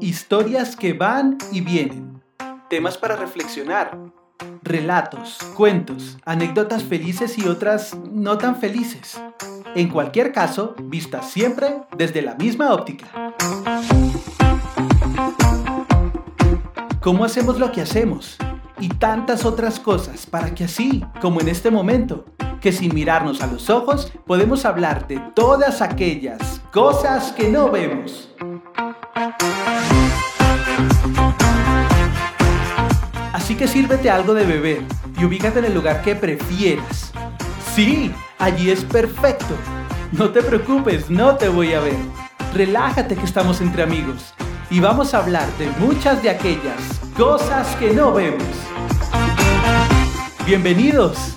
Historias que van y vienen. Temas para reflexionar. Relatos, cuentos, anécdotas felices y otras no tan felices. En cualquier caso, vistas siempre desde la misma óptica. ¿Cómo hacemos lo que hacemos? Y tantas otras cosas para que así, como en este momento, que sin mirarnos a los ojos podemos hablar de todas aquellas cosas que no vemos. Así que sírvete algo de beber y ubícate en el lugar que prefieras. Sí, allí es perfecto. No te preocupes, no te voy a ver. Relájate que estamos entre amigos y vamos a hablar de muchas de aquellas cosas que no vemos. Bienvenidos.